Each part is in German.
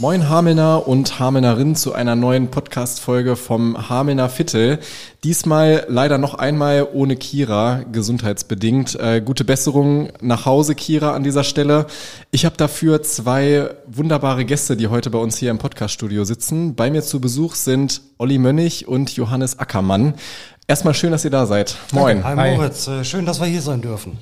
Moin Hamelner und Hamelnerin zu einer neuen Podcast-Folge vom Hamelner Viertel. Diesmal leider noch einmal ohne Kira, gesundheitsbedingt. Äh, gute Besserung nach Hause, Kira, an dieser Stelle. Ich habe dafür zwei wunderbare Gäste, die heute bei uns hier im Podcast-Studio sitzen. Bei mir zu Besuch sind Olli Mönnig und Johannes Ackermann. Erstmal schön, dass ihr da seid. Moin. Hi Moritz, Hi. Äh, schön, dass wir hier sein dürfen.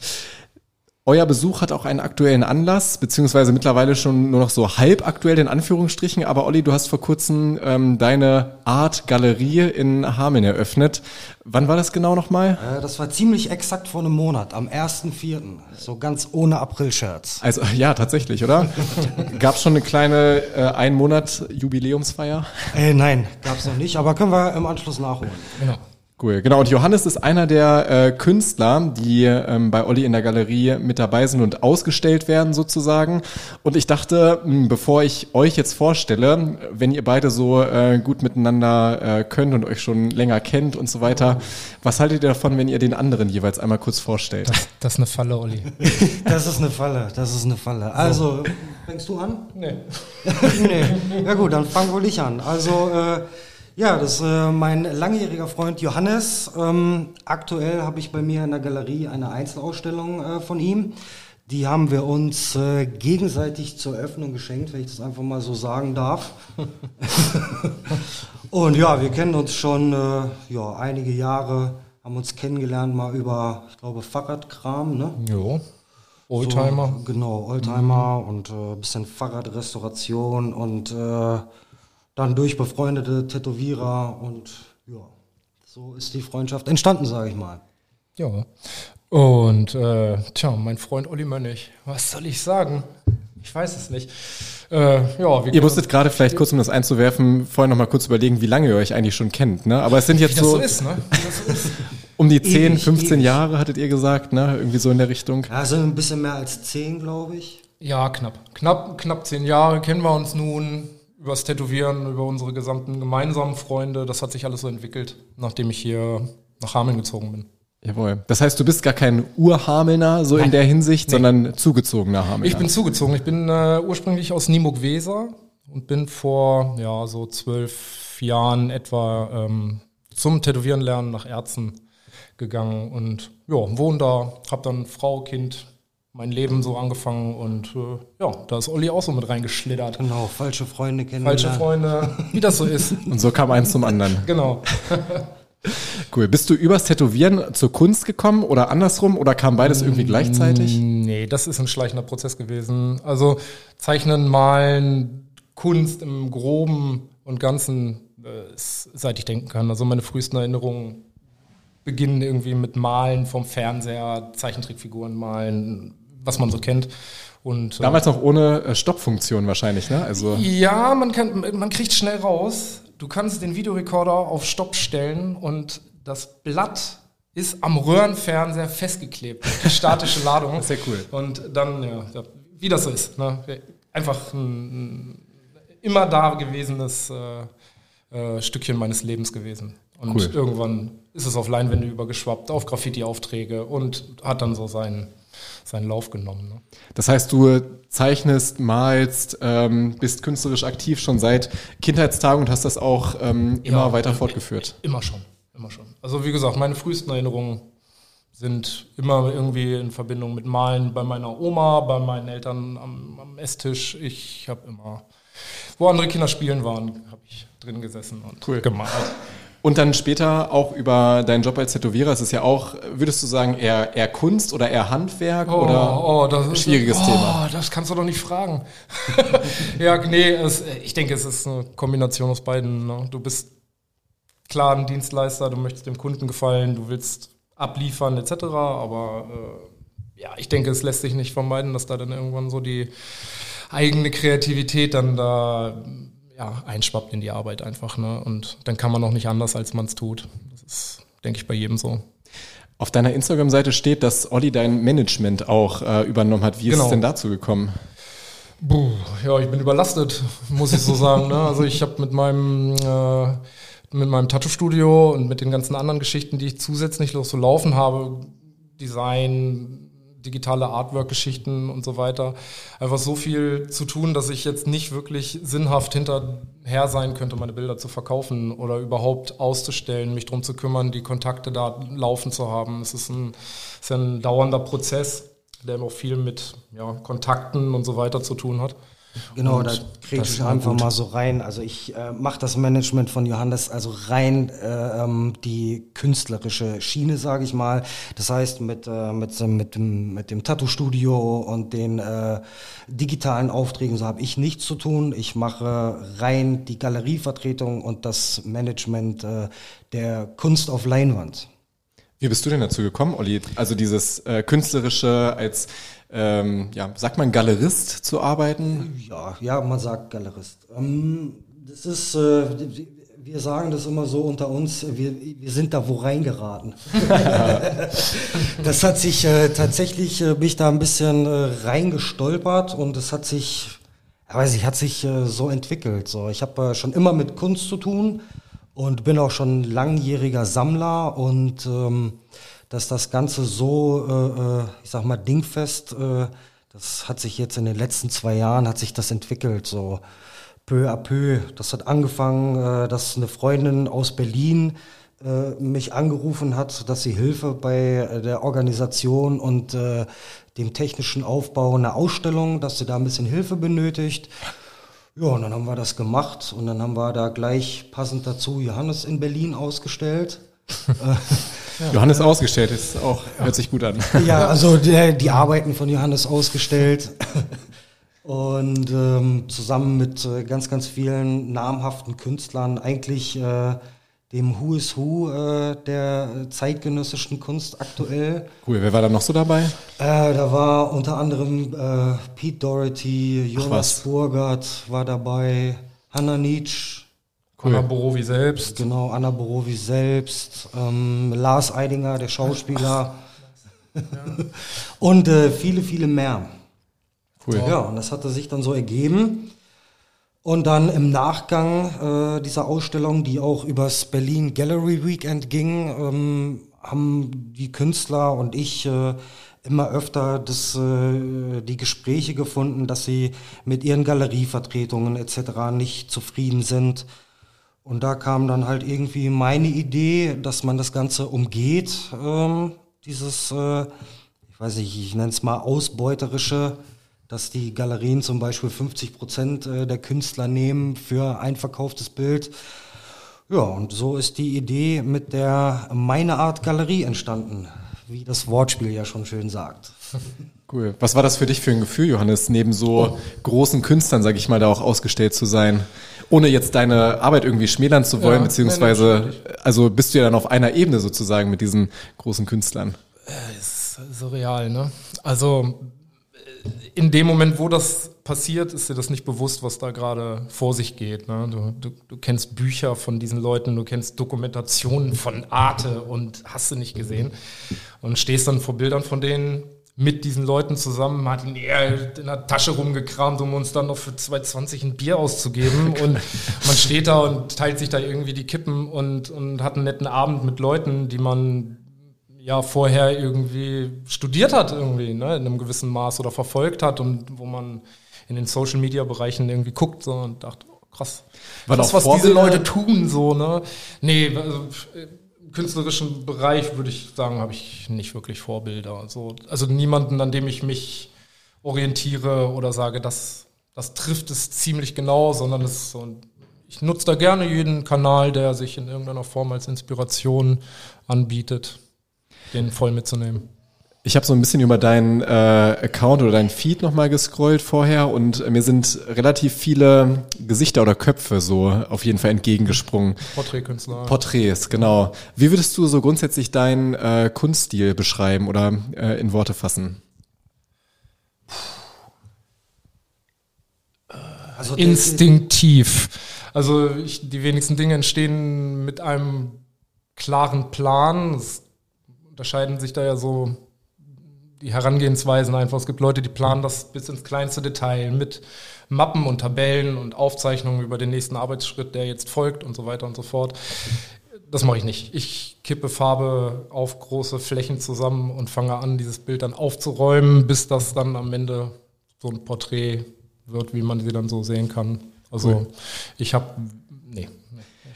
Euer Besuch hat auch einen aktuellen Anlass, beziehungsweise mittlerweile schon nur noch so halb aktuell in Anführungsstrichen. Aber Olli, du hast vor kurzem ähm, deine Art Galerie in Hameln eröffnet. Wann war das genau nochmal? Äh, das war ziemlich exakt vor einem Monat, am 1.4. So ganz ohne April-Scherz. Also ja, tatsächlich, oder? Gab es schon eine kleine äh, ein Monat Jubiläumsfeier? Äh, nein, gab es noch nicht, aber können wir im Anschluss nachholen. Genau. Cool, genau. Und Johannes ist einer der äh, Künstler, die ähm, bei Olli in der Galerie mit dabei sind und ausgestellt werden sozusagen. Und ich dachte, mh, hm, bevor ich euch jetzt vorstelle, wenn ihr beide so äh, gut miteinander äh, könnt und euch schon länger kennt und so weiter, was haltet ihr davon, wenn ihr den anderen jeweils einmal kurz vorstellt? Das, das ist eine Falle, Olli. das ist eine Falle, das ist eine Falle. Also, fängst du an? Nee. nee. Ja gut, dann fang wohl ich an. Also, äh, ja, das ist äh, mein langjähriger Freund Johannes. Ähm, aktuell habe ich bei mir in der Galerie eine Einzelausstellung äh, von ihm. Die haben wir uns äh, gegenseitig zur Eröffnung geschenkt, wenn ich das einfach mal so sagen darf. Und ja, wir kennen uns schon äh, ja, einige Jahre, haben uns kennengelernt mal über, ich glaube, Fahrradkram, ne? Jo. Oldtimer. So, genau, Oldtimer mhm. und äh, bisschen Fahrradrestauration und äh, dann durch befreundete Tätowierer und ja, so ist die Freundschaft entstanden, sage ich mal. Ja. Und äh, tja, mein Freund Olli Mönnig, was soll ich sagen? Ich weiß es nicht. Äh, ja, ihr musstet gerade vielleicht kurz, um das einzuwerfen, vorher noch mal kurz überlegen, wie lange ihr euch eigentlich schon kennt. Ne? Aber es sind jetzt wie so, so, ist, ne? so ist. um die 10, ewig, 15 ewig. Jahre, hattet ihr gesagt, ne? irgendwie so in der Richtung. Ja, also ein bisschen mehr als 10, glaube ich. Ja, knapp. Knapp, knapp 10 Jahre kennen wir uns nun übers Tätowieren, über unsere gesamten gemeinsamen Freunde. Das hat sich alles so entwickelt, nachdem ich hier nach Hameln gezogen bin. Jawohl. Das heißt, du bist gar kein Urhamelner so Nein. in der Hinsicht, nee. sondern zugezogener Hamelner. Ich bin zugezogen. Ich bin äh, ursprünglich aus Nimburg-Weser und bin vor ja so zwölf Jahren etwa ähm, zum Tätowieren lernen nach Erzen gegangen und ja, wohne da, habe dann Frau, Kind, mein Leben so angefangen und äh, ja, da ist Olli auch so mit reingeschlittert. Genau, falsche Freunde kennen. Falsche Freunde, wie das so ist. Und so kam eins zum anderen. Genau. Cool. Bist du übers Tätowieren zur Kunst gekommen oder andersrum oder kam beides irgendwie mm, gleichzeitig? Nee, das ist ein schleichender Prozess gewesen. Also Zeichnen, Malen, Kunst im Groben und Ganzen, äh, seit ich denken kann. Also meine frühesten Erinnerungen beginnen irgendwie mit Malen vom Fernseher, Zeichentrickfiguren malen, was man so kennt. Und, äh, Damals noch ohne äh, Stoppfunktion wahrscheinlich, ne? Also ja, man kann, man kriegt schnell raus. Du kannst den Videorekorder auf Stopp stellen und das Blatt ist am Röhrenfernseher festgeklebt. Die statische Ladung. Sehr cool. Und dann, ja, wie das so ist. Ne? Einfach ein, immer da gewesenes äh, äh, Stückchen meines Lebens gewesen. Und cool. irgendwann ist es auf Leinwände übergeschwappt, auf Graffiti-Aufträge und hat dann so seinen seinen Lauf genommen. Ne? Das heißt, du zeichnest, malst, ähm, bist künstlerisch aktiv schon seit Kindheitstagen und hast das auch ähm, immer ja, weiter fortgeführt. Immer schon, immer schon. Also wie gesagt, meine frühesten Erinnerungen sind immer irgendwie in Verbindung mit Malen bei meiner Oma, bei meinen Eltern am, am Esstisch. Ich habe immer, wo andere Kinder spielen waren, habe ich drin gesessen und cool. gemalt. Und dann später auch über deinen Job als Tätowierer. Es ist ja auch, würdest du sagen, eher, eher Kunst oder eher Handwerk oh, oder oh, das ist, schwieriges oh, Thema? Das kannst du doch nicht fragen. ja, nee, es, ich denke, es ist eine Kombination aus beiden. Ne? Du bist klar ein Dienstleister, du möchtest dem Kunden gefallen, du willst abliefern etc. Aber äh, ja, ich denke, es lässt sich nicht vermeiden, dass da dann irgendwann so die eigene Kreativität dann da ja, einschwappt in die Arbeit einfach. Ne? Und dann kann man auch nicht anders, als man es tut. Das ist, denke ich, bei jedem so. Auf deiner Instagram-Seite steht, dass Olli dein Management auch äh, übernommen hat. Wie genau. ist es genau. denn dazu gekommen? Puh, ja, ich bin überlastet, muss ich so sagen. Ne? Also ich habe mit meinem äh, mit meinem Tattoo-Studio und mit den ganzen anderen Geschichten, die ich zusätzlich noch so laufen habe, Design, digitale Artwork-Geschichten und so weiter. Einfach so viel zu tun, dass ich jetzt nicht wirklich sinnhaft hinterher sein könnte, meine Bilder zu verkaufen oder überhaupt auszustellen, mich drum zu kümmern, die Kontakte da laufen zu haben. Es ist ein, ist ein dauernder Prozess, der auch viel mit ja, Kontakten und so weiter zu tun hat. Genau, und da kriege ich einfach gut. mal so rein. Also ich äh, mache das Management von Johannes also rein äh, ähm, die künstlerische Schiene, sage ich mal. Das heißt mit äh, mit mit dem mit dem Tattoo-Studio und den äh, digitalen Aufträgen so habe ich nichts zu tun. Ich mache rein die Galerievertretung und das Management äh, der Kunst auf Leinwand. Wie bist du denn dazu gekommen, Olli? Also dieses äh, künstlerische als ähm, ja, sagt man Galerist zu arbeiten? Ja, ja, man sagt Galerist. Ähm, das ist, äh, wir sagen das immer so unter uns, wir, wir sind da wo reingeraten. das hat sich äh, tatsächlich, äh, bin ich da ein bisschen äh, reingestolpert und es hat sich, ich weiß ich, hat sich so entwickelt. So, ich habe schon immer mit Kunst zu tun und bin auch schon langjähriger Sammler und ähm, dass das Ganze so, äh, äh, ich sag mal, dingfest, äh, das hat sich jetzt in den letzten zwei Jahren, hat sich das entwickelt, so peu à peu. Das hat angefangen, äh, dass eine Freundin aus Berlin äh, mich angerufen hat, dass sie Hilfe bei äh, der Organisation und äh, dem technischen Aufbau einer Ausstellung, dass sie da ein bisschen Hilfe benötigt. Ja, und dann haben wir das gemacht und dann haben wir da gleich passend dazu Johannes in Berlin ausgestellt. Ja, Johannes ausgestellt ist auch, hört sich gut an. Ja, also die, die Arbeiten von Johannes ausgestellt. Und ähm, zusammen mit äh, ganz, ganz vielen namhaften Künstlern, eigentlich äh, dem Who is Who äh, der zeitgenössischen Kunst aktuell. Cool, wer war da noch so dabei? Äh, da war unter anderem äh, Pete Doherty, Jonas Burgert war dabei, Hannah Nietzsche, Cool. Anna Borowi selbst. Genau, Anna Borowi selbst, ähm, Lars Eidinger, der Schauspieler. Ja. und äh, viele, viele mehr. Cool. Ja, und das hatte sich dann so ergeben. Und dann im Nachgang äh, dieser Ausstellung, die auch übers Berlin Gallery Weekend ging, ähm, haben die Künstler und ich äh, immer öfter das, äh, die Gespräche gefunden, dass sie mit ihren Galerievertretungen etc. nicht zufrieden sind und da kam dann halt irgendwie meine Idee, dass man das Ganze umgeht, ähm, dieses, äh, ich weiß nicht, ich nenne es mal ausbeuterische, dass die Galerien zum Beispiel 50 Prozent äh, der Künstler nehmen für ein verkauftes Bild. Ja, und so ist die Idee mit der Meine Art Galerie entstanden, wie das Wortspiel ja schon schön sagt. Cool. Was war das für dich für ein Gefühl, Johannes, neben so oh. großen Künstlern, sag ich mal, da auch ausgestellt zu sein? ohne jetzt deine Arbeit irgendwie schmälern zu wollen, ja, beziehungsweise, also bist du ja dann auf einer Ebene sozusagen mit diesen großen Künstlern. Äh, ist surreal, ne? Also, äh, in dem Moment, wo das passiert, ist dir das nicht bewusst, was da gerade vor sich geht. Ne? Du, du, du kennst Bücher von diesen Leuten, du kennst Dokumentationen von Arte und hast du nicht gesehen und stehst dann vor Bildern von denen mit diesen Leuten zusammen, hat ihn eher in der Tasche rumgekramt, um uns dann noch für 2,20 ein Bier auszugeben. Und man steht da und teilt sich da irgendwie die Kippen und, und hat einen netten Abend mit Leuten, die man ja vorher irgendwie studiert hat, irgendwie, ne, in einem gewissen Maß oder verfolgt hat und wo man in den Social Media Bereichen irgendwie guckt so, und dachte, oh, krass. War das, was Vorbilder? diese Leute tun, so, ne? Nee, also, künstlerischen Bereich würde ich sagen, habe ich nicht wirklich Vorbilder. Also, also niemanden, an dem ich mich orientiere oder sage, das, das trifft es ziemlich genau, sondern es so, ich nutze da gerne jeden Kanal, der sich in irgendeiner Form als Inspiration anbietet, den voll mitzunehmen. Ich habe so ein bisschen über deinen äh, Account oder deinen Feed nochmal gescrollt vorher und mir sind relativ viele Gesichter oder Köpfe so auf jeden Fall entgegengesprungen. Porträtkünstler. Porträts, genau. Wie würdest du so grundsätzlich deinen äh, Kunststil beschreiben oder äh, in Worte fassen? Also Instinktiv. Also ich, die wenigsten Dinge entstehen mit einem klaren Plan. Es unterscheiden sich da ja so die Herangehensweisen einfach. Es gibt Leute, die planen das bis ins kleinste Detail mit Mappen und Tabellen und Aufzeichnungen über den nächsten Arbeitsschritt, der jetzt folgt und so weiter und so fort. das mache ich nicht. Ich kippe Farbe auf große Flächen zusammen und fange an, dieses Bild dann aufzuräumen, bis das dann am Ende so ein Porträt wird, wie man sie dann so sehen kann. Also cool. ich habe, nee,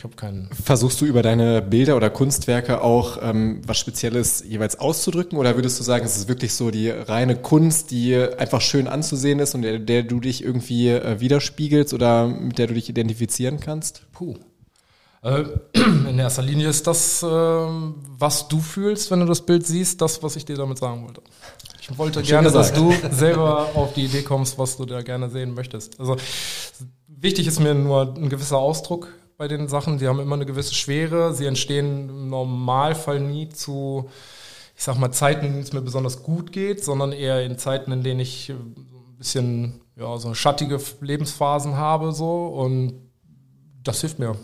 ich habe keinen. Versuchst du über deine Bilder oder Kunstwerke auch ähm, was Spezielles jeweils auszudrücken oder würdest du sagen, es ist wirklich so die reine Kunst, die einfach schön anzusehen ist und der, der du dich irgendwie äh, widerspiegelst oder mit der du dich identifizieren kannst? Puh. Äh, in erster Linie ist das, ähm, was du fühlst, wenn du das Bild siehst, das, was ich dir damit sagen wollte. Ich wollte Schön gerne, gesagt. dass du selber auf die Idee kommst, was du da gerne sehen möchtest. Also wichtig ist mir nur ein gewisser Ausdruck bei den Sachen. Die haben immer eine gewisse Schwere. Sie entstehen im Normalfall nie zu, ich sag mal, Zeiten, in denen es mir besonders gut geht, sondern eher in Zeiten, in denen ich ein bisschen ja, so schattige Lebensphasen habe so und das hilft mir.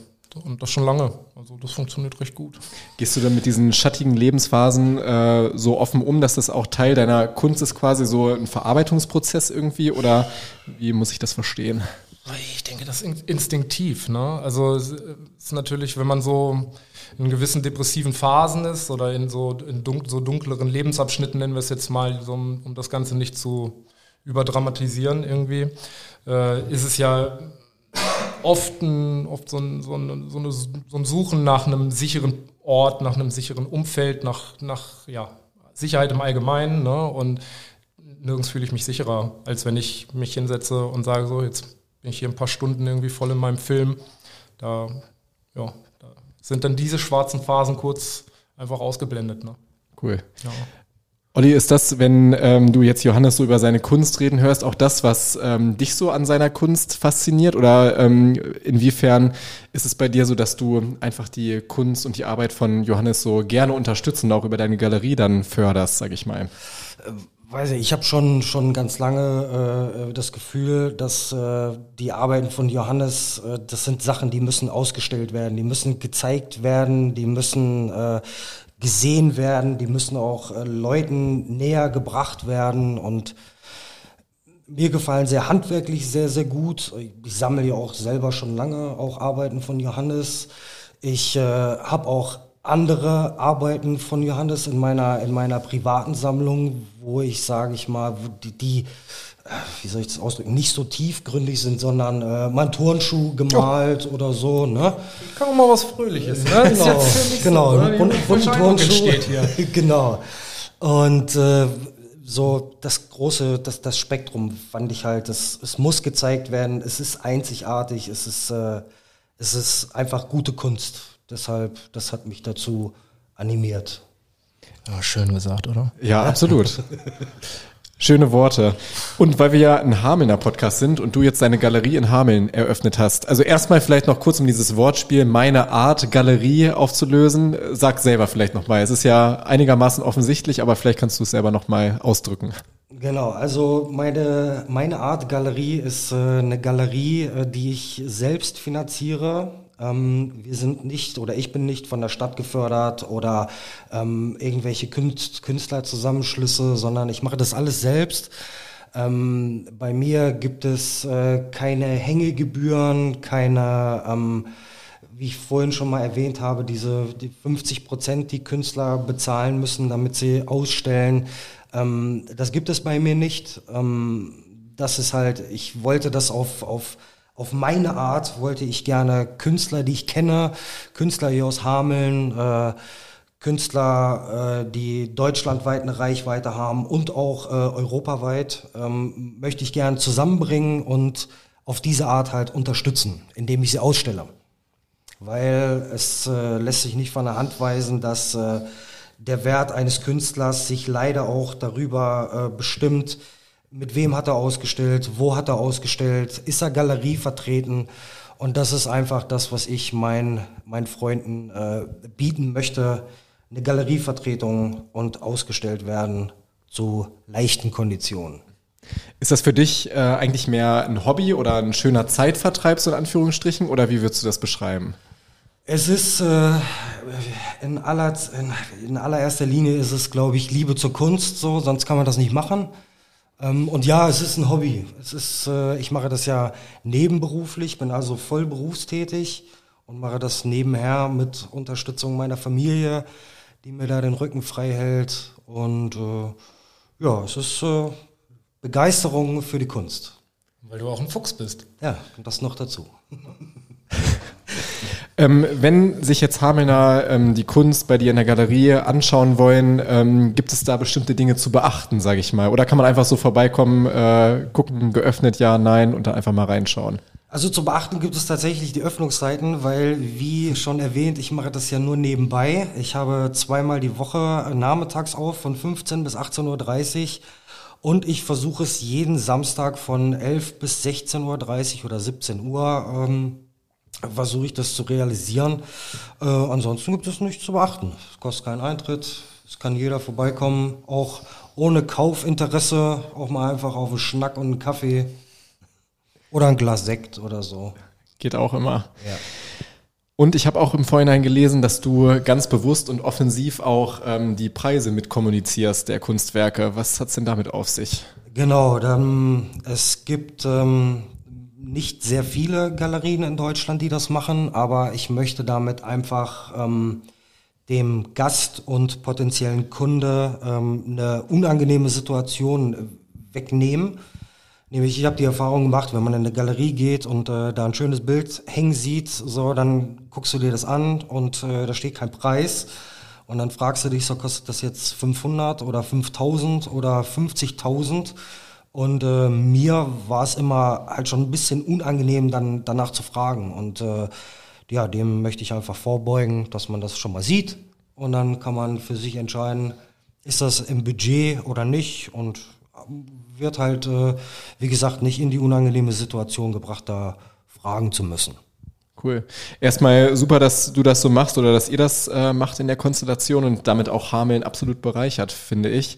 Und das schon lange. Also das funktioniert recht gut. Gehst du dann mit diesen schattigen Lebensphasen äh, so offen um, dass das auch Teil deiner Kunst ist, quasi so ein Verarbeitungsprozess irgendwie? Oder wie muss ich das verstehen? Das ist instinktiv. Ne? Also es ist natürlich, wenn man so in gewissen depressiven Phasen ist oder in so, in dun so dunkleren Lebensabschnitten, nennen wir es jetzt mal, so, um das Ganze nicht zu überdramatisieren irgendwie, äh, ist es ja oft, ein, oft so, ein, so, ein, so, eine, so ein Suchen nach einem sicheren Ort, nach einem sicheren Umfeld, nach, nach ja, Sicherheit im Allgemeinen. Ne? Und nirgends fühle ich mich sicherer, als wenn ich mich hinsetze und sage, so, jetzt bin ich hier ein paar Stunden irgendwie voll in meinem Film. Da, ja, da sind dann diese schwarzen Phasen kurz einfach ausgeblendet. Ne? Cool. Ja. Olli, ist das, wenn ähm, du jetzt Johannes so über seine Kunst reden hörst, auch das, was ähm, dich so an seiner Kunst fasziniert? Oder ähm, inwiefern ist es bei dir so, dass du einfach die Kunst und die Arbeit von Johannes so gerne unterstützt und auch über deine Galerie dann förderst, sag ich mal? Weiß ich, ich habe schon schon ganz lange äh, das Gefühl, dass äh, die Arbeiten von Johannes, äh, das sind Sachen, die müssen ausgestellt werden, die müssen gezeigt werden, die müssen äh, gesehen werden, die müssen auch äh, Leuten näher gebracht werden und mir gefallen sehr handwerklich sehr, sehr gut. Ich sammle ja auch selber schon lange auch Arbeiten von Johannes. Ich äh, habe auch andere Arbeiten von Johannes in meiner, in meiner privaten Sammlung, wo ich, sage ich mal, die, die wie soll ich das ausdrücken, nicht so tiefgründig sind, sondern äh, mal einen Turnschuh gemalt oh. oder so. Ne? Kann auch mal was Fröhliches. Ne? Genau, genau, so, einen bunten Turnschuh. genau. Und äh, so das große, das, das Spektrum fand ich halt, das, es muss gezeigt werden, es ist einzigartig, es ist, äh, es ist einfach gute Kunst. Deshalb, das hat mich dazu animiert. Ja, schön gesagt, oder? Ja, absolut. Schöne Worte. Und weil wir ja ein Hamelner Podcast sind und du jetzt deine Galerie in Hameln eröffnet hast. Also erstmal vielleicht noch kurz um dieses Wortspiel meine Art Galerie aufzulösen. Sag selber vielleicht nochmal. Es ist ja einigermaßen offensichtlich, aber vielleicht kannst du es selber nochmal ausdrücken. Genau, also meine, meine Art Galerie ist äh, eine Galerie, äh, die ich selbst finanziere wir sind nicht oder ich bin nicht von der Stadt gefördert oder ähm, irgendwelche Künstlerzusammenschlüsse, sondern ich mache das alles selbst. Ähm, bei mir gibt es äh, keine Hängegebühren, keine, ähm, wie ich vorhin schon mal erwähnt habe, diese die 50 Prozent, die Künstler bezahlen müssen, damit sie ausstellen. Ähm, das gibt es bei mir nicht. Ähm, das ist halt, ich wollte das auf, auf auf meine Art wollte ich gerne Künstler, die ich kenne, Künstler hier aus Hameln, äh, Künstler, äh, die deutschlandweit eine Reichweite haben und auch äh, europaweit, ähm, möchte ich gerne zusammenbringen und auf diese Art halt unterstützen, indem ich sie ausstelle. Weil es äh, lässt sich nicht von der Hand weisen, dass äh, der Wert eines Künstlers sich leider auch darüber äh, bestimmt, mit wem hat er ausgestellt, wo hat er ausgestellt, ist er Galerie vertreten. Und das ist einfach das, was ich meinen, meinen Freunden äh, bieten möchte. Eine Galerievertretung und ausgestellt werden zu leichten Konditionen. Ist das für dich äh, eigentlich mehr ein Hobby oder ein schöner Zeitvertreib, so in Anführungsstrichen, oder wie würdest du das beschreiben? Es ist äh, in, aller, in, in allererster Linie ist es, glaube ich, Liebe zur Kunst, so, sonst kann man das nicht machen. Ähm, und ja, es ist ein Hobby. Es ist, äh, ich mache das ja nebenberuflich, bin also voll berufstätig und mache das nebenher mit Unterstützung meiner Familie, die mir da den Rücken frei hält. Und äh, ja, es ist äh, Begeisterung für die Kunst. Weil du auch ein Fuchs bist. Ja, das noch dazu. Ähm, wenn sich jetzt Hamelner ähm, die Kunst bei dir in der Galerie anschauen wollen, ähm, gibt es da bestimmte Dinge zu beachten, sage ich mal? Oder kann man einfach so vorbeikommen, äh, gucken, geöffnet, ja, nein und dann einfach mal reinschauen? Also zu beachten gibt es tatsächlich die Öffnungszeiten, weil, wie schon erwähnt, ich mache das ja nur nebenbei. Ich habe zweimal die Woche nachmittags auf von 15 bis 18.30 Uhr und ich versuche es jeden Samstag von 11 bis 16.30 Uhr oder 17 Uhr ähm, versuche ich das zu realisieren. Äh, ansonsten gibt es nichts zu beachten. Es kostet keinen Eintritt, es kann jeder vorbeikommen, auch ohne Kaufinteresse, auch mal einfach auf einen Schnack und einen Kaffee oder ein Glas Sekt oder so. Geht auch immer. Ja. Und ich habe auch im Vorhinein gelesen, dass du ganz bewusst und offensiv auch ähm, die Preise mit kommunizierst der Kunstwerke. Was hat's denn damit auf sich? Genau, dann, es gibt ähm, nicht sehr viele Galerien in Deutschland, die das machen, aber ich möchte damit einfach ähm, dem Gast und potenziellen Kunde ähm, eine unangenehme Situation wegnehmen. Nämlich, ich habe die Erfahrung gemacht, wenn man in eine Galerie geht und äh, da ein schönes Bild hängen sieht, so, dann guckst du dir das an und äh, da steht kein Preis. Und dann fragst du dich, so kostet das jetzt 500 oder 5000 oder 50.000? Und äh, mir war es immer halt schon ein bisschen unangenehm, dann danach zu fragen. Und äh, ja, dem möchte ich einfach vorbeugen, dass man das schon mal sieht. Und dann kann man für sich entscheiden, ist das im Budget oder nicht. Und wird halt, äh, wie gesagt, nicht in die unangenehme Situation gebracht, da fragen zu müssen. Cool. Erstmal super, dass du das so machst oder dass ihr das äh, macht in der Konstellation und damit auch Hameln absolut bereichert, finde ich.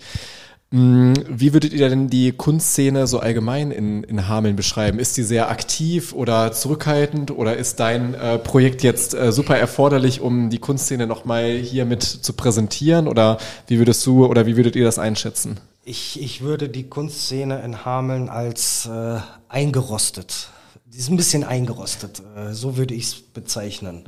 Mm, wie würdet ihr denn die Kunstszene so allgemein in, in Hameln beschreiben? Ist sie sehr aktiv oder zurückhaltend oder ist dein äh, Projekt jetzt äh, super erforderlich, um die Kunstszene nochmal hier mit zu präsentieren? Oder wie würdest du oder wie würdet ihr das einschätzen? Ich, ich würde die Kunstszene in Hameln als äh, eingerostet, die ist ein bisschen eingerostet, äh, so würde ich es bezeichnen.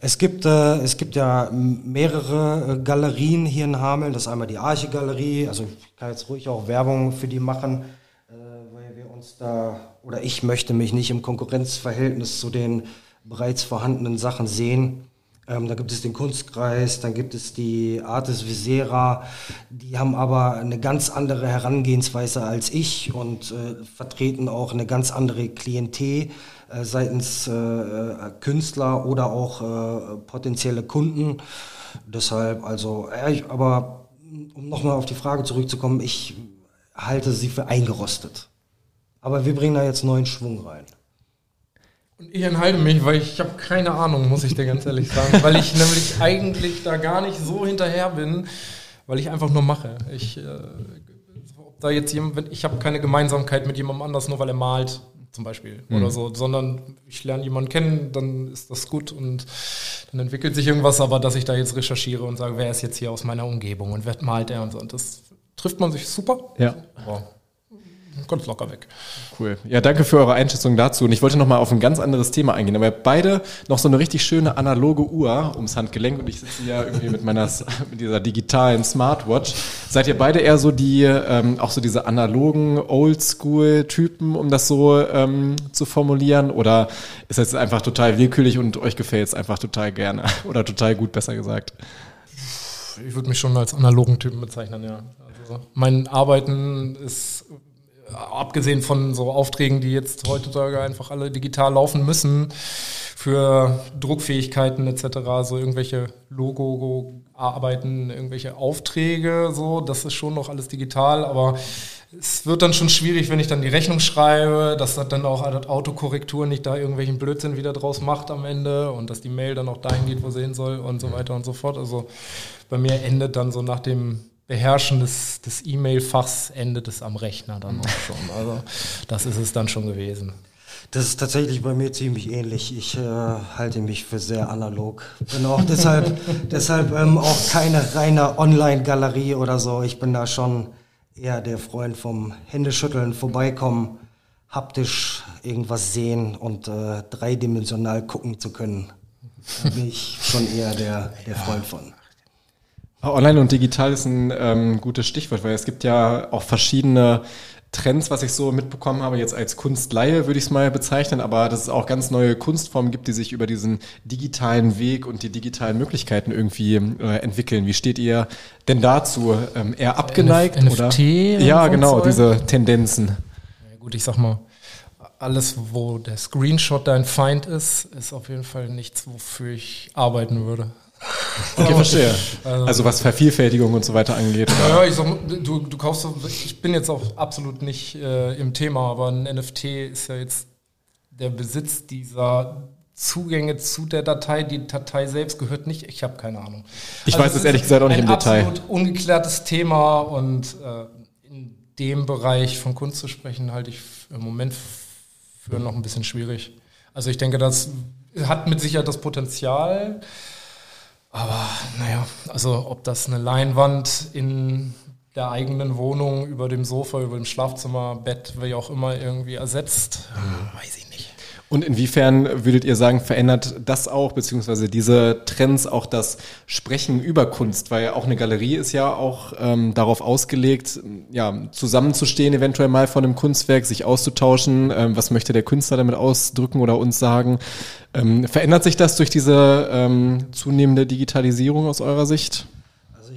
Es gibt, äh, es gibt ja mehrere äh, Galerien hier in Hameln. Das ist einmal die Arche Galerie. Also ich kann jetzt ruhig auch Werbung für die machen, äh, weil wir uns da, oder ich möchte mich nicht im Konkurrenzverhältnis zu den bereits vorhandenen Sachen sehen. Ähm, da gibt es den Kunstkreis, dann gibt es die Artis Visera. Die haben aber eine ganz andere Herangehensweise als ich und äh, vertreten auch eine ganz andere Klientel seitens äh, äh Künstler oder auch äh, potenzielle Kunden. Deshalb, also, ich, aber um nochmal auf die Frage zurückzukommen, ich halte sie für eingerostet. Aber wir bringen da jetzt neuen Schwung rein. Und ich enthalte mich, weil ich habe keine Ahnung, muss ich dir ganz ehrlich sagen. weil ich nämlich eigentlich da gar nicht so hinterher bin, weil ich einfach nur mache. Ich, äh, ich habe keine Gemeinsamkeit mit jemandem anders, nur weil er malt, zum Beispiel, mhm. oder so, sondern ich lerne jemanden kennen, dann ist das gut und dann entwickelt sich irgendwas, aber dass ich da jetzt recherchiere und sage, wer ist jetzt hier aus meiner Umgebung und wer malt er und so, und das trifft man sich super. Ja. Aber ganz locker weg. Cool. Ja, danke für eure Einschätzung dazu. Und ich wollte noch mal auf ein ganz anderes Thema eingehen. Aber beide noch so eine richtig schöne analoge Uhr ums Handgelenk und ich sitze ja irgendwie mit meiner mit dieser digitalen Smartwatch. Seid ihr beide eher so die ähm, auch so diese analogen Oldschool-Typen, um das so ähm, zu formulieren? Oder ist das einfach total willkürlich und euch gefällt es einfach total gerne oder total gut, besser gesagt? Ich würde mich schon als analogen Typen bezeichnen, ja. Also mein Arbeiten ist abgesehen von so Aufträgen, die jetzt heutzutage einfach alle digital laufen müssen, für Druckfähigkeiten etc., so irgendwelche Logo-Arbeiten, irgendwelche Aufträge, so, das ist schon noch alles digital, aber es wird dann schon schwierig, wenn ich dann die Rechnung schreibe, dass das dann auch Autokorrektur nicht da irgendwelchen Blödsinn wieder draus macht am Ende und dass die Mail dann auch dahin geht, wo sie hin soll und so weiter und so fort. Also bei mir endet dann so nach dem Beherrschen des, des E-Mail-Fachs endet es am Rechner dann auch schon. Also das ist es dann schon gewesen. Das ist tatsächlich bei mir ziemlich ähnlich. Ich äh, halte mich für sehr analog. Bin auch deshalb, deshalb ähm, auch keine reine Online-Galerie oder so. Ich bin da schon eher der Freund vom Händeschütteln, vorbeikommen, haptisch irgendwas sehen und äh, dreidimensional gucken zu können. Da bin ich schon eher der, der Freund von. Online und digital ist ein ähm, gutes Stichwort, weil es gibt ja auch verschiedene Trends, was ich so mitbekommen habe, jetzt als Kunstleihe würde ich es mal bezeichnen, aber dass es auch ganz neue Kunstformen gibt, die sich über diesen digitalen Weg und die digitalen Möglichkeiten irgendwie äh, entwickeln. Wie steht ihr denn dazu? Ähm, eher abgeneigt NF oder? NFT Ja, genau, diese Tendenzen. Ja, gut, ich sag mal, alles, wo der Screenshot dein Feind ist, ist auf jeden Fall nichts, wofür ich arbeiten würde. Okay, verstehe. Also was Vervielfältigung und so weiter angeht. Ja, ich sag, du, du kaufst, ich bin jetzt auch absolut nicht äh, im Thema, aber ein NFT ist ja jetzt der Besitz dieser Zugänge zu der Datei. Die Datei selbst gehört nicht, ich habe keine Ahnung. Ich weiß es ehrlich gesagt auch nicht ein im Detail. absolut ungeklärtes Thema und äh, in dem Bereich von Kunst zu sprechen, halte ich im Moment für noch ein bisschen schwierig. Also ich denke, das hat mit Sicherheit das Potenzial, aber naja, also ob das eine Leinwand in der eigenen Wohnung, über dem Sofa, über dem Schlafzimmer, Bett, wie auch immer irgendwie ersetzt, weiß ich nicht. Und inwiefern würdet ihr sagen, verändert das auch, beziehungsweise diese Trends auch das Sprechen über Kunst? Weil auch eine Galerie ist ja auch ähm, darauf ausgelegt, ja, zusammenzustehen, eventuell mal von einem Kunstwerk, sich auszutauschen. Ähm, was möchte der Künstler damit ausdrücken oder uns sagen? Ähm, verändert sich das durch diese ähm, zunehmende Digitalisierung aus eurer Sicht?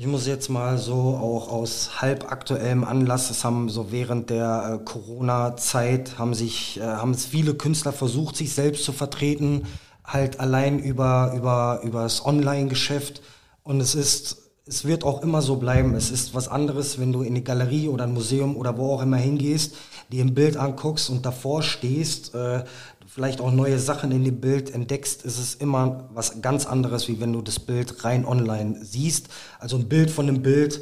Ich muss jetzt mal so auch aus halb aktuellem Anlass, es haben so während der äh, Corona-Zeit haben sich, äh, haben es viele Künstler versucht, sich selbst zu vertreten, halt allein über, über, über das Online-Geschäft. Und es ist, es wird auch immer so bleiben. Es ist was anderes, wenn du in eine Galerie oder ein Museum oder wo auch immer hingehst, dir ein Bild anguckst und davor stehst, äh, vielleicht auch neue Sachen in dem Bild entdeckst, ist es immer was ganz anderes, wie wenn du das Bild rein online siehst. Also ein Bild von einem Bild,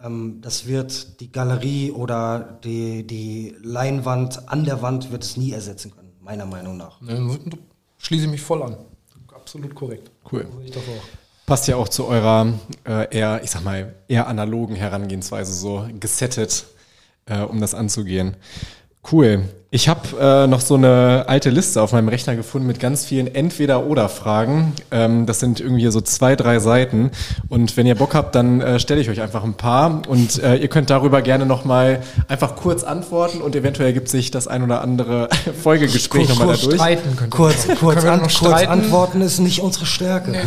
ähm, das wird die Galerie oder die, die Leinwand an der Wand wird es nie ersetzen können, meiner Meinung nach. Ne, Schließe ich mich voll an. Absolut korrekt. Cool. So sehe ich das auch. Passt ja auch zu eurer äh, eher, ich sag mal, eher analogen Herangehensweise, so gesettet, äh, um das anzugehen. Cool. Ich habe äh, noch so eine alte Liste auf meinem Rechner gefunden mit ganz vielen Entweder-Oder-Fragen. Ähm, das sind irgendwie so zwei, drei Seiten. Und wenn ihr Bock habt, dann äh, stelle ich euch einfach ein paar. Und äh, ihr könnt darüber gerne nochmal einfach kurz antworten und eventuell ergibt sich das ein oder andere Folgegespräch nochmal dadurch. streiten könnte Kurz, kurz, Können wir an, kurz streiten? antworten ist nicht unsere Stärke. Nee,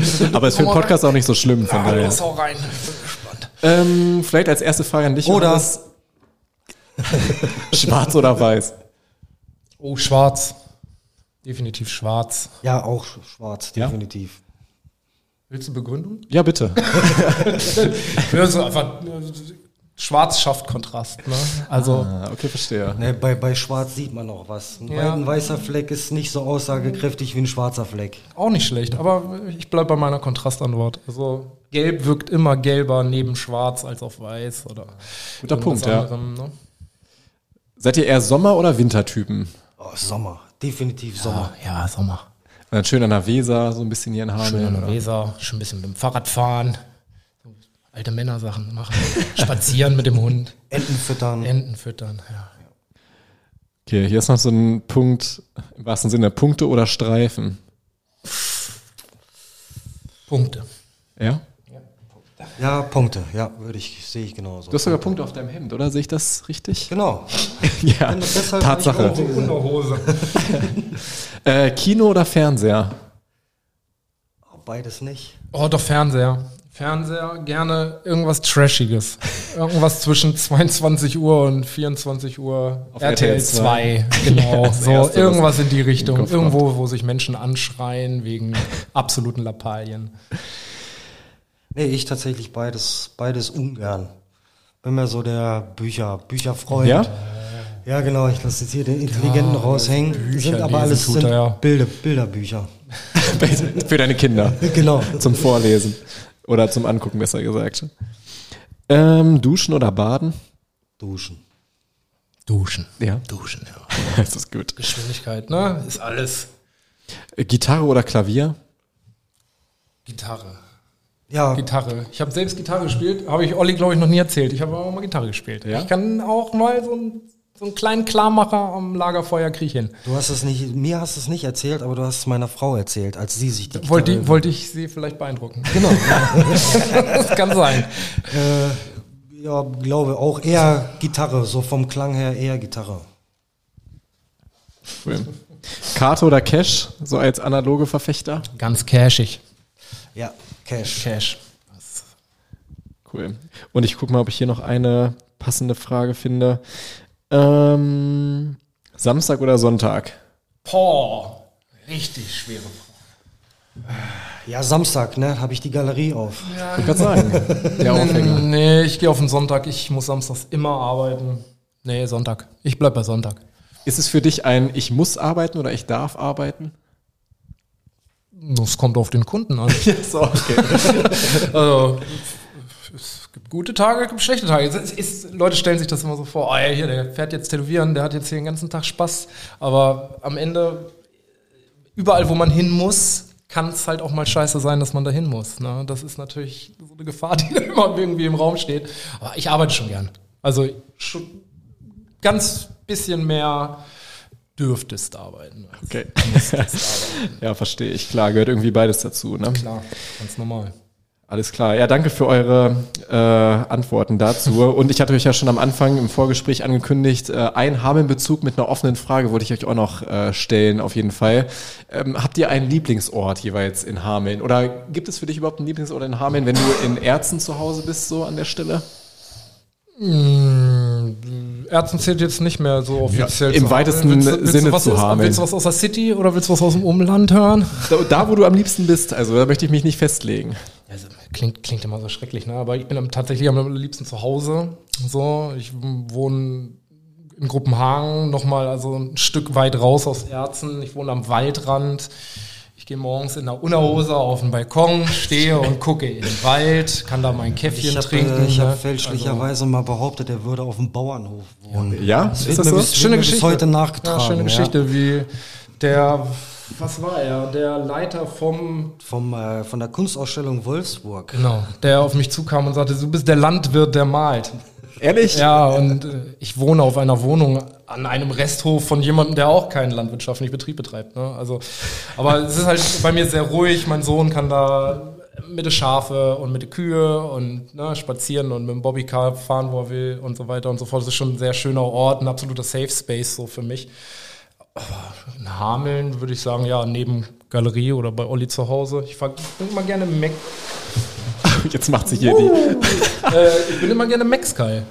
ich- Aber ist für den Podcast auch nicht so schlimm, von Ah, daher. rein. Ich bin gespannt. Ähm, vielleicht als erste Frage an dich. Oder- Johannes. Schwarz oder weiß? Oh, schwarz. Definitiv schwarz. Ja, auch schwarz, Ja? definitiv. Willst du Begründung? Ja, bitte. Ja, so einfach, schwarz schafft Kontrast. Ne? Also, Ah, okay, verstehe. Ne, bei, bei Schwarz sieht man noch was. Ein, Ja. ein weißer Fleck ist nicht so aussagekräftig wie ein schwarzer Fleck. auch nicht schlecht. Aber ich bleibe bei meiner Kontrastantwort. Also, gelb wirkt immer gelber neben schwarz als auf weiß. Oder Guter Punkt, ja. anderem, ne? Seid ihr eher Sommer- oder Wintertypen? Oh, Sommer, definitiv Sommer. Ja, ja, Sommer. Und dann schön an der Weser, so ein bisschen hier in Schön Hameln. an der oder? Weser, schön ein bisschen mit dem Fahrrad fahren. Alte Männersachen machen. Spazieren mit dem Hund. Enten füttern. Enten füttern. Ja. Okay, hier ist noch so ein Punkt, im wahrsten Sinne, Punkte oder Streifen. Punkte. Ja? Ja, Punkte. Ja, würde ich, sehe ich genauso. Du hast sogar Punkte auf deinem Hemd, oder? Sehe ich das richtig? genau. ja, deshalb Tatsache. Unterhose. Äh, Kino oder Fernseher? Oh, Beides nicht. Oh, doch Fernseher. Fernseher, gerne irgendwas Trashiges. Irgendwas zwischen 22 Uhr und 24 Uhr. Auf RTL RTL 2. Genau. das so, Erste, irgendwas in die Richtung. Irgendwo, wo sich Menschen anschreien wegen absoluten Lappalien. Nee, ich tatsächlich beides, beides ungern. Bin mir so der Bücher, Bücherfreund. Ja? Ja, genau. Ich lasse jetzt hier den Intelligenten raushängen. Bücher sind aber alles sind er ja. Bilder, Bilderbücher. Für deine Kinder. Genau. Zum Vorlesen. Oder zum Angucken, besser gesagt. Ähm, duschen oder baden? Duschen. Duschen. Ja. Duschen, ja. Das ist gut. Geschwindigkeit, ne? Ist alles. Gitarre oder Klavier? Gitarre. Ja, Gitarre. Ich habe selbst Gitarre gespielt, habe ich Olli, glaube ich, noch nie erzählt. Ich habe auch mal Gitarre gespielt. Ja? Ich kann auch mal so ein so einen kleinen Klarmacher am Lagerfeuer kriege ich hin. Du hast es nicht, mir hast du es nicht erzählt, aber du hast es meiner Frau erzählt, als sie sich die Wollte, Gitarre- die, wollte ich sie vielleicht beeindrucken. Genau. Das kann sein. äh, ja, glaube auch eher Gitarre, so vom Klang her eher Gitarre. Cool. Karte oder Cash, so als analoge Verfechter? Ganz cashig. Ja, Cash. Cash. Cool. Und ich gucke mal, ob ich hier noch eine passende Frage finde. Ähm, Samstag oder Sonntag? Boah, richtig schwere Frage. Ja, Samstag, ne, habe ich die Galerie auf. Ich würde sagen, der Aufhänger. Nee, ich gehe auf den Sonntag. Ich muss samstags immer arbeiten. Nee, Sonntag. Ich bleib bei Sonntag. Ist es für dich ein Ich muss arbeiten oder ich darf arbeiten? Das kommt auf den Kunden an. So, okay. Also, es gibt gute Tage, es gibt schlechte Tage. Es ist, Leute stellen sich das immer so vor, oh ja, hier, der fährt jetzt tätowieren, der hat jetzt hier den ganzen Tag Spaß. Aber am Ende, überall, wo man hin muss, kann es halt auch mal scheiße sein, dass man da hin muss. Ne? Das ist natürlich so eine Gefahr, die immer irgendwie im Raum steht. Aber ich arbeite schon gern. Also schon ganz bisschen mehr dürftest arbeiten. okay. ja, verstehe ich. Klar, gehört irgendwie beides dazu. Ne? Klar, ganz normal. Alles klar. Ja, danke für eure äh, Antworten dazu. Und ich hatte euch ja schon am Anfang im Vorgespräch angekündigt, äh, ein Hameln-Bezug mit einer offenen Frage wollte ich euch auch noch äh, stellen, auf jeden Fall. Ähm, habt ihr einen Lieblingsort jeweils in Hameln? Oder gibt es für dich überhaupt einen Lieblingsort in Hameln, wenn du in Erzen zu Hause bist, so an der Stelle? Ärzten zählt jetzt nicht mehr so offiziell. im zu weitesten willst, du- willst Sinne was zu aus, Hameln. Willst du was aus der City oder willst du was aus dem Umland hören? Da, da, wo du am liebsten bist, also da möchte ich mich nicht festlegen. Also, klingt, klingt immer so schrecklich, ne? aber ich bin am, tatsächlich am liebsten zu Hause. So, ich wohne in Gruppenhagen, nochmal also ein Stück weit raus aus Erzen. Ich wohne am Waldrand. Ich gehe morgens in der Unterhose auf den Balkon, stehe und gucke in den Wald, kann da mein Käffchen Ich habe trinken. ich hab ne? fälschlicherweise mal behauptet, er würde auf dem Bauernhof wohnen. Ja, Das ist das so? bis, schöne Geschichte. heute nachgetragen. Ja, schöne ja. Geschichte, wie der, was war er? Der Leiter vom, Vom, äh, von der Kunstausstellung Wolfsburg. genau, der auf mich zukam und sagte, du bist der Landwirt, der malt. Ehrlich? Ja, und äh, ich wohne auf einer Wohnung an einem Resthof von jemandem, der auch keinen landwirtschaftlichen Betrieb betreibt. Ne? Also, aber es ist halt bei mir sehr ruhig. Mein Sohn kann da mit den Schafe und mit den Kühe und ne, spazieren und mit dem Bobbycar fahren, wo er will und so weiter und so fort. Das ist schon ein sehr schöner Ort, ein absoluter Safe Space so für mich. Aber in Hameln würde ich sagen, ja, neben Galerie oder bei Olli zu Hause. Ich fahre immer gerne Mac. Jetzt macht sich hier die, Äh, ich bin immer gerne Max-Geil.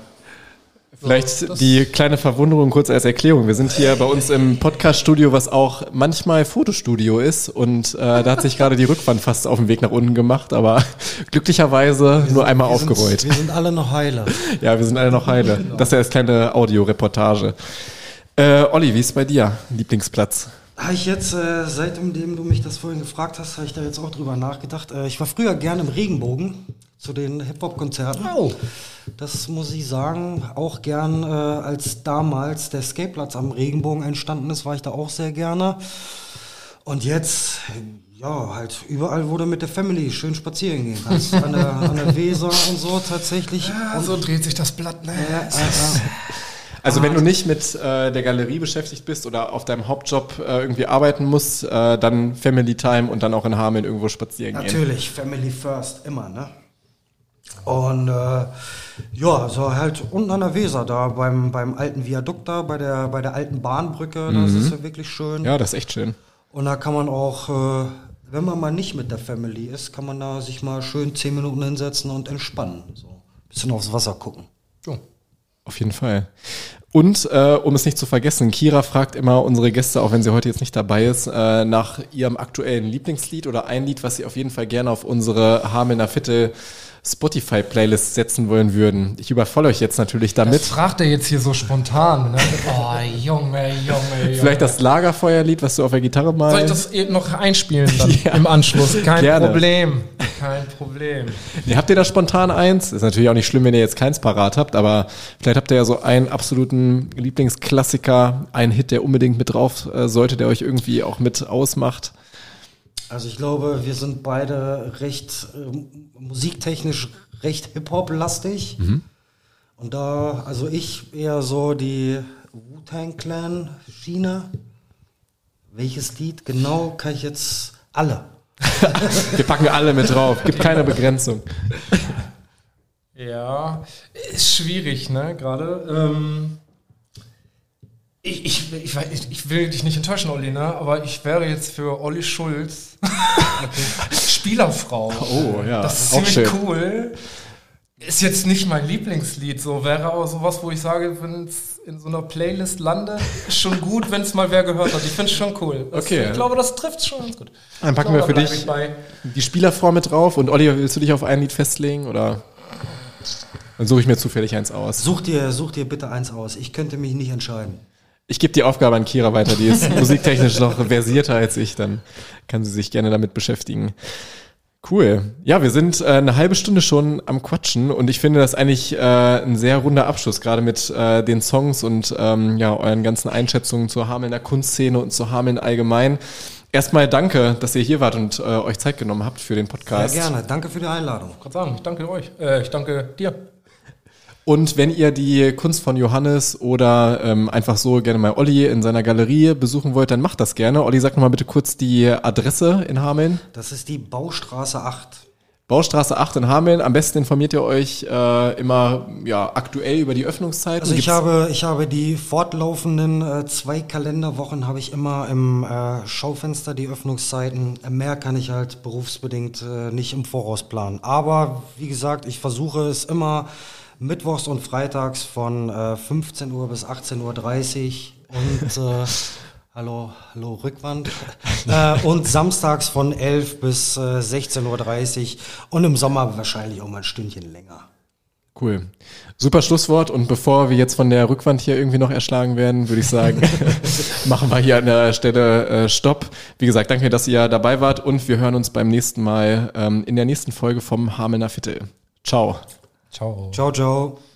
Vielleicht die kleine Verwunderung kurz als Erklärung. Wir sind hier bei uns im Podcast-Studio, was auch manchmal Fotostudio ist. Und äh, da hat sich gerade die Rückwand fast auf den Weg nach unten gemacht, aber glücklicherweise nur einmal Wir aufgerollt. Sind, wir sind alle noch heile. Ja, wir sind alle noch heile. Das ist ja als kleine Audioreportage. Äh, Olli, wie ist bei dir? Lieblingsplatz? Habe ich jetzt, äh, seitdem du mich das vorhin gefragt hast, habe ich da jetzt auch drüber nachgedacht. Äh, ich war früher gerne im Regenbogen zu den Hip-Hop-Konzerten. Oh. Das muss ich sagen, auch gern, äh, als damals der Skateplatz am Regenbogen entstanden ist, war ich da auch sehr gerne. Und jetzt, ja, halt überall, wo du mit der Family schön spazieren gehen kannst. An der, an der Weser und so tatsächlich. Und, So dreht sich das Blatt, ne? äh, äh, Also wenn du nicht mit äh, der Galerie beschäftigt bist oder auf deinem Hauptjob äh, irgendwie arbeiten musst, äh, dann Family Time und dann auch in Hameln irgendwo spazieren gehen. Natürlich, Family First, immer, ne? Und äh, ja, so halt unten an der Weser, da beim, beim alten Viadukt da, bei der, bei der alten Bahnbrücke, das ist ja wirklich schön. Ja, das ist echt schön. Und da kann man auch, äh, wenn man mal nicht mit der Family ist, kann man da sich mal schön zehn Minuten hinsetzen und entspannen. So. Bisschen aufs Wasser gucken. So. Auf jeden Fall. Und äh, um es nicht zu vergessen, Kira fragt immer unsere Gäste, auch wenn sie heute jetzt nicht dabei ist, äh, nach ihrem aktuellen Lieblingslied oder ein Lied, was sie auf jeden Fall gerne auf unsere Hamelner Viertel Spotify-Playlist setzen wollen würden. Ich überfalle euch jetzt natürlich damit. Das fragt er jetzt hier so spontan. Ne? Oh, Junge, Junge, Junge. Vielleicht das Lagerfeuerlied, was du auf der Gitarre mal. Soll ich das eben noch einspielen dann im Anschluss? Kein Gerne. Problem. Kein Problem. Nee, habt ihr da spontan eins? Ist natürlich auch nicht schlimm, wenn ihr jetzt keins parat habt, aber vielleicht habt ihr ja so einen absoluten Lieblingsklassiker, einen Hit, der unbedingt mit drauf äh, sollte, der euch irgendwie auch mit ausmacht. Also ich glaube, wir sind beide recht ähm, musiktechnisch recht Hip-Hop-lastig. Und da, also ich eher so die Wu-Tang Clan China. Welches Lied genau kann ich jetzt alle? Wir packen alle mit drauf. Gibt keine Begrenzung. Ja, ist schwierig, ne, gerade. Ähm, ich, ich, ich, ich, will dich nicht enttäuschen, Olli, ne? aber ich wäre jetzt für Olli Schulz Spielerfrau. Oh, ja. Das ist auch ziemlich schön. cool. Ist jetzt nicht mein Lieblingslied, so wäre aber sowas, wo ich sage, wenn es in so einer Playlist landet, ist schon gut, wenn es mal wer gehört hat. Ich finde es schon cool. Das, Okay. Ich glaube, das trifft schon ganz gut. Dann packen So, wir für dich die Spielerfrau mit drauf. Und Olli, willst du dich auf ein Lied festlegen oder? Dann suche ich mir zufällig eins aus. Such dir, such dir bitte eins aus. Ich könnte mich nicht entscheiden. Ich gebe die Aufgabe an Kira weiter, die ist musiktechnisch noch versierter als ich, dann kann sie sich gerne damit beschäftigen. Cool. Ja, wir sind äh, eine halbe Stunde schon am Quatschen und ich finde das eigentlich äh, ein sehr runder Abschluss, gerade mit äh, den Songs und ähm, ja, euren ganzen Einschätzungen zur Hamelner Kunstszene und zur Hameln allgemein. Erstmal danke, dass ihr hier wart und äh, euch Zeit genommen habt für den Sehr Podcast. gerne. Danke für die Einladung. Ich sagen, ich danke euch. Äh, ich danke dir. Und wenn ihr die Kunst von Johannes oder ähm, einfach so gerne mal Olli in seiner Galerie besuchen wollt, dann macht das gerne. Olli, sag nochmal bitte kurz die Adresse in Hameln. Das ist die Baustraße 8. Baustraße 8 in Hameln. Am besten informiert ihr euch äh, immer ja, aktuell über die Öffnungszeiten. Also ich Gibt's- habe, ich habe die fortlaufenden äh, zwei Kalenderwochen habe ich immer im äh, Schaufenster die Öffnungszeiten. Mehr kann ich halt berufsbedingt äh, nicht im Voraus planen. Aber wie gesagt, ich versuche es immer mittwochs und freitags von äh, 15 Uhr bis 18.30 Uhr und äh, hallo, hallo Rückwand äh, und samstags von 11 bis äh, 16.30 Uhr und im Sommer wahrscheinlich auch mal ein Stündchen länger. Cool. Super Schlusswort. Und bevor wir jetzt von der Rückwand hier irgendwie noch erschlagen werden, würde ich sagen, machen wir hier an der Stelle äh, Stopp. Wie gesagt, danke, dass ihr dabei wart und wir hören uns beim nächsten Mal ähm, in der nächsten Folge vom Hamelner Viertel. Ciao. Ciao. Ciao, ciao.